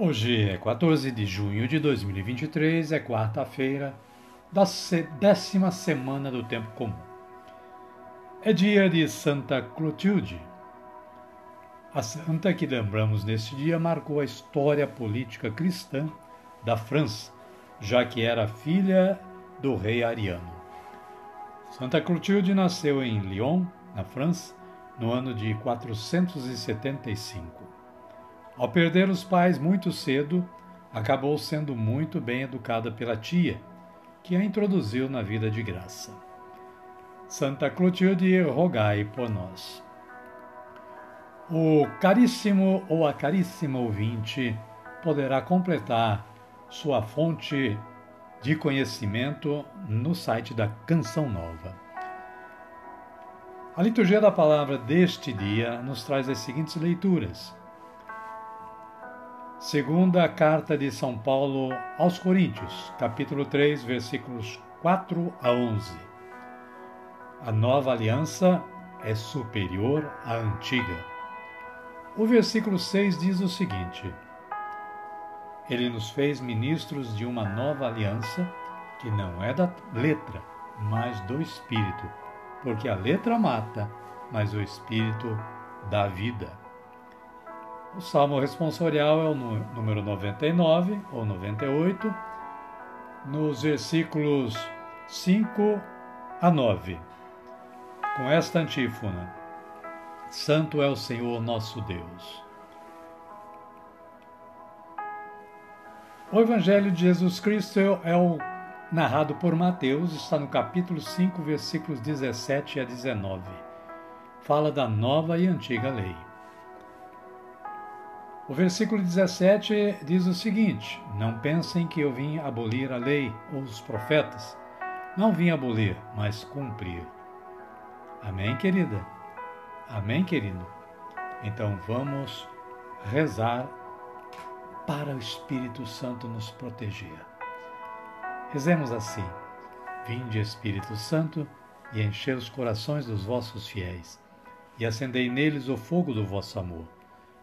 Hoje é 14 de junho de 2023, é quarta-feira da décima semana do Tempo Comum. É dia de Santa Clotilde. A santa que lembramos neste dia marcou a história política cristã da França, já que era filha do rei Ariano. Santa Clotilde nasceu em Lyon, na França, no ano de 475. Ao perder os pais muito cedo, acabou sendo muito bem educada pela tia, que a introduziu na vida de graça. Santa Clotilde, rogai por nós. O caríssimo ou a caríssima ouvinte poderá completar sua fonte de conhecimento no site da Canção Nova. A liturgia da palavra deste dia nos traz as seguintes leituras. Segunda carta de São Paulo aos Coríntios, capítulo 3, versículos 4 a 11. A nova aliança é superior à antiga. O versículo 6 diz o seguinte: Ele nos fez ministros de uma nova aliança que não é da letra, mas do espírito, porque a letra mata, mas o espírito dá vida. O salmo responsorial é o número 99 ou 98, nos versículos 5 a 9. Com esta antífona: Santo é o Senhor nosso Deus. O Evangelho de Jesus Cristo é o narrado por Mateus, está no capítulo 5, versículos 17 a 19. Fala da nova e antiga lei. O versículo 17 diz o seguinte: Não pensem que eu vim abolir a lei ou os profetas. Não vim abolir, mas cumprir. Amém, querida? Amém, querido? Então vamos rezar para o Espírito Santo nos proteger. Rezemos assim: Vinde, Espírito Santo, e enchei os corações dos vossos fiéis, e acendei neles o fogo do vosso amor.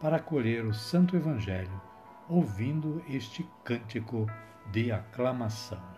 para acolher o Santo Evangelho, ouvindo este cântico de aclamação.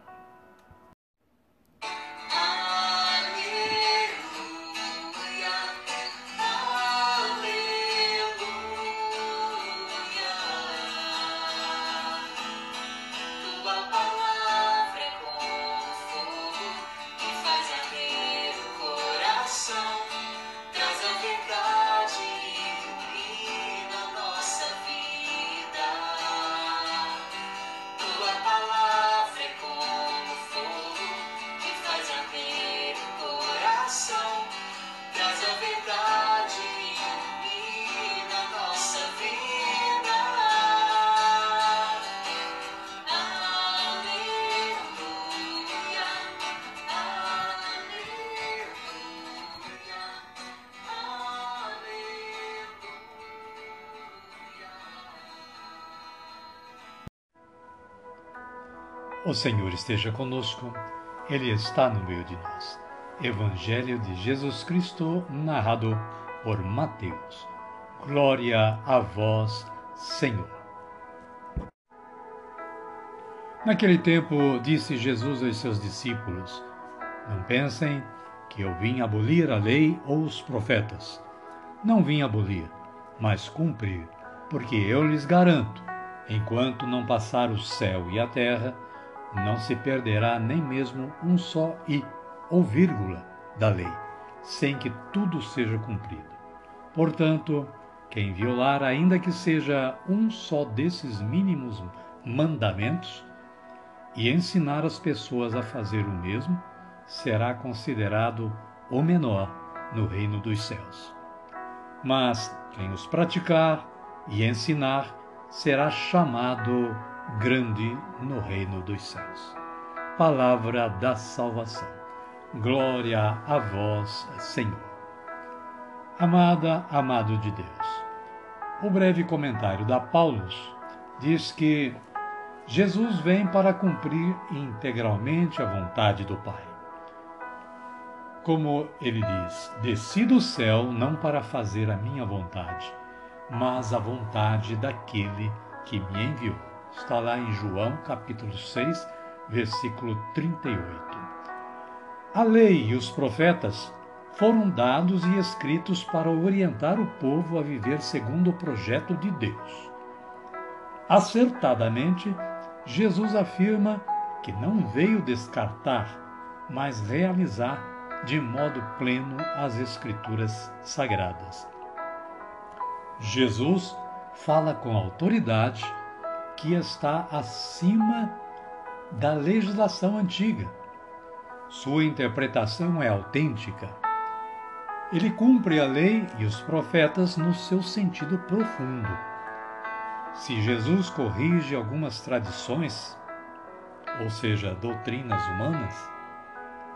O Senhor esteja conosco, Ele está no meio de nós. Evangelho de Jesus Cristo, narrado por Mateus. Glória a vós, Senhor. Naquele tempo, disse Jesus aos seus discípulos: Não pensem que eu vim abolir a lei ou os profetas. Não vim abolir, mas cumprir, porque eu lhes garanto, enquanto não passar o céu e a terra, não se perderá nem mesmo um só i ou vírgula da lei, sem que tudo seja cumprido. Portanto, quem violar, ainda que seja um só desses mínimos mandamentos, e ensinar as pessoas a fazer o mesmo, será considerado o menor no reino dos céus. Mas quem os praticar e ensinar será chamado grande no reino dos céus. Palavra da salvação. Glória a vós, Senhor. Amada, amado de Deus. O breve comentário da Paulus diz que Jesus vem para cumprir integralmente a vontade do Pai. Como ele diz: Desci do céu não para fazer a minha vontade, mas a vontade daquele que me enviou. Está lá em João capítulo 6, versículo 38. A lei e os profetas foram dados e escritos para orientar o povo a viver segundo o projeto de Deus. Acertadamente, Jesus afirma que não veio descartar, mas realizar de modo pleno as Escrituras sagradas. Jesus fala com autoridade que está acima da legislação antiga. Sua interpretação é autêntica. Ele cumpre a lei e os profetas no seu sentido profundo. Se Jesus corrige algumas tradições, ou seja, doutrinas humanas,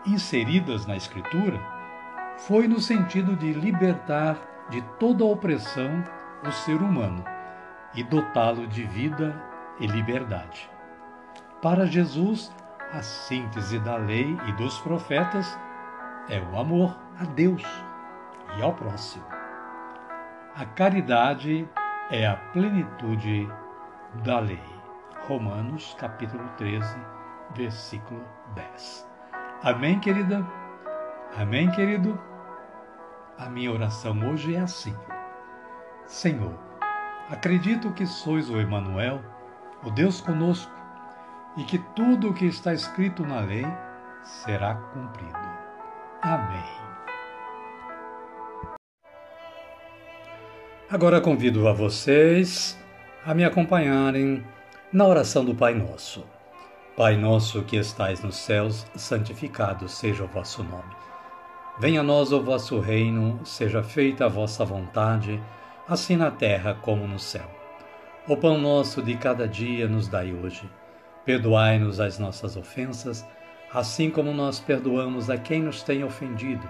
inseridas na Escritura, foi no sentido de libertar de toda opressão o ser humano e dotá-lo de vida e liberdade. Para Jesus, a síntese da lei e dos profetas é o amor a Deus e ao próximo. A caridade é a plenitude da lei. Romanos capítulo 13, versículo 10. Amém, querida? Amém, querido? A minha oração hoje é assim. Senhor, acredito que sois o Emanuel, o Deus conosco, e que tudo o que está escrito na lei será cumprido. Amém. Agora convido a vocês a me acompanharem na oração do Pai Nosso. Pai nosso que estais nos céus, santificado seja o vosso nome. Venha a nós o vosso reino, seja feita a vossa vontade, assim na terra como no céu. O pão nosso de cada dia nos dai hoje. Perdoai-nos as nossas ofensas, assim como nós perdoamos a quem nos tem ofendido.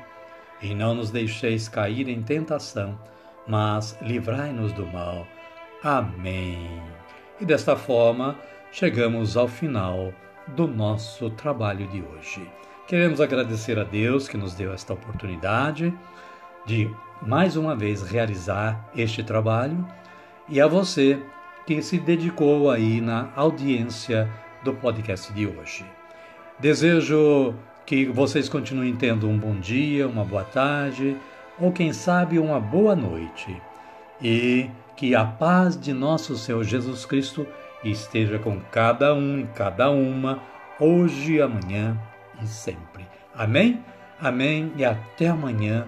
E não nos deixeis cair em tentação, mas livrai-nos do mal. Amém. E desta forma, chegamos ao final do nosso trabalho de hoje. Queremos agradecer a Deus que nos deu esta oportunidade de mais uma vez realizar este trabalho e a você que se dedicou aí na audiência do podcast de hoje. Desejo que vocês continuem tendo um bom dia, uma boa tarde ou quem sabe uma boa noite. E que a paz de nosso Senhor Jesus Cristo esteja com cada um e cada uma, hoje, amanhã e sempre. Amém? Amém e até amanhã,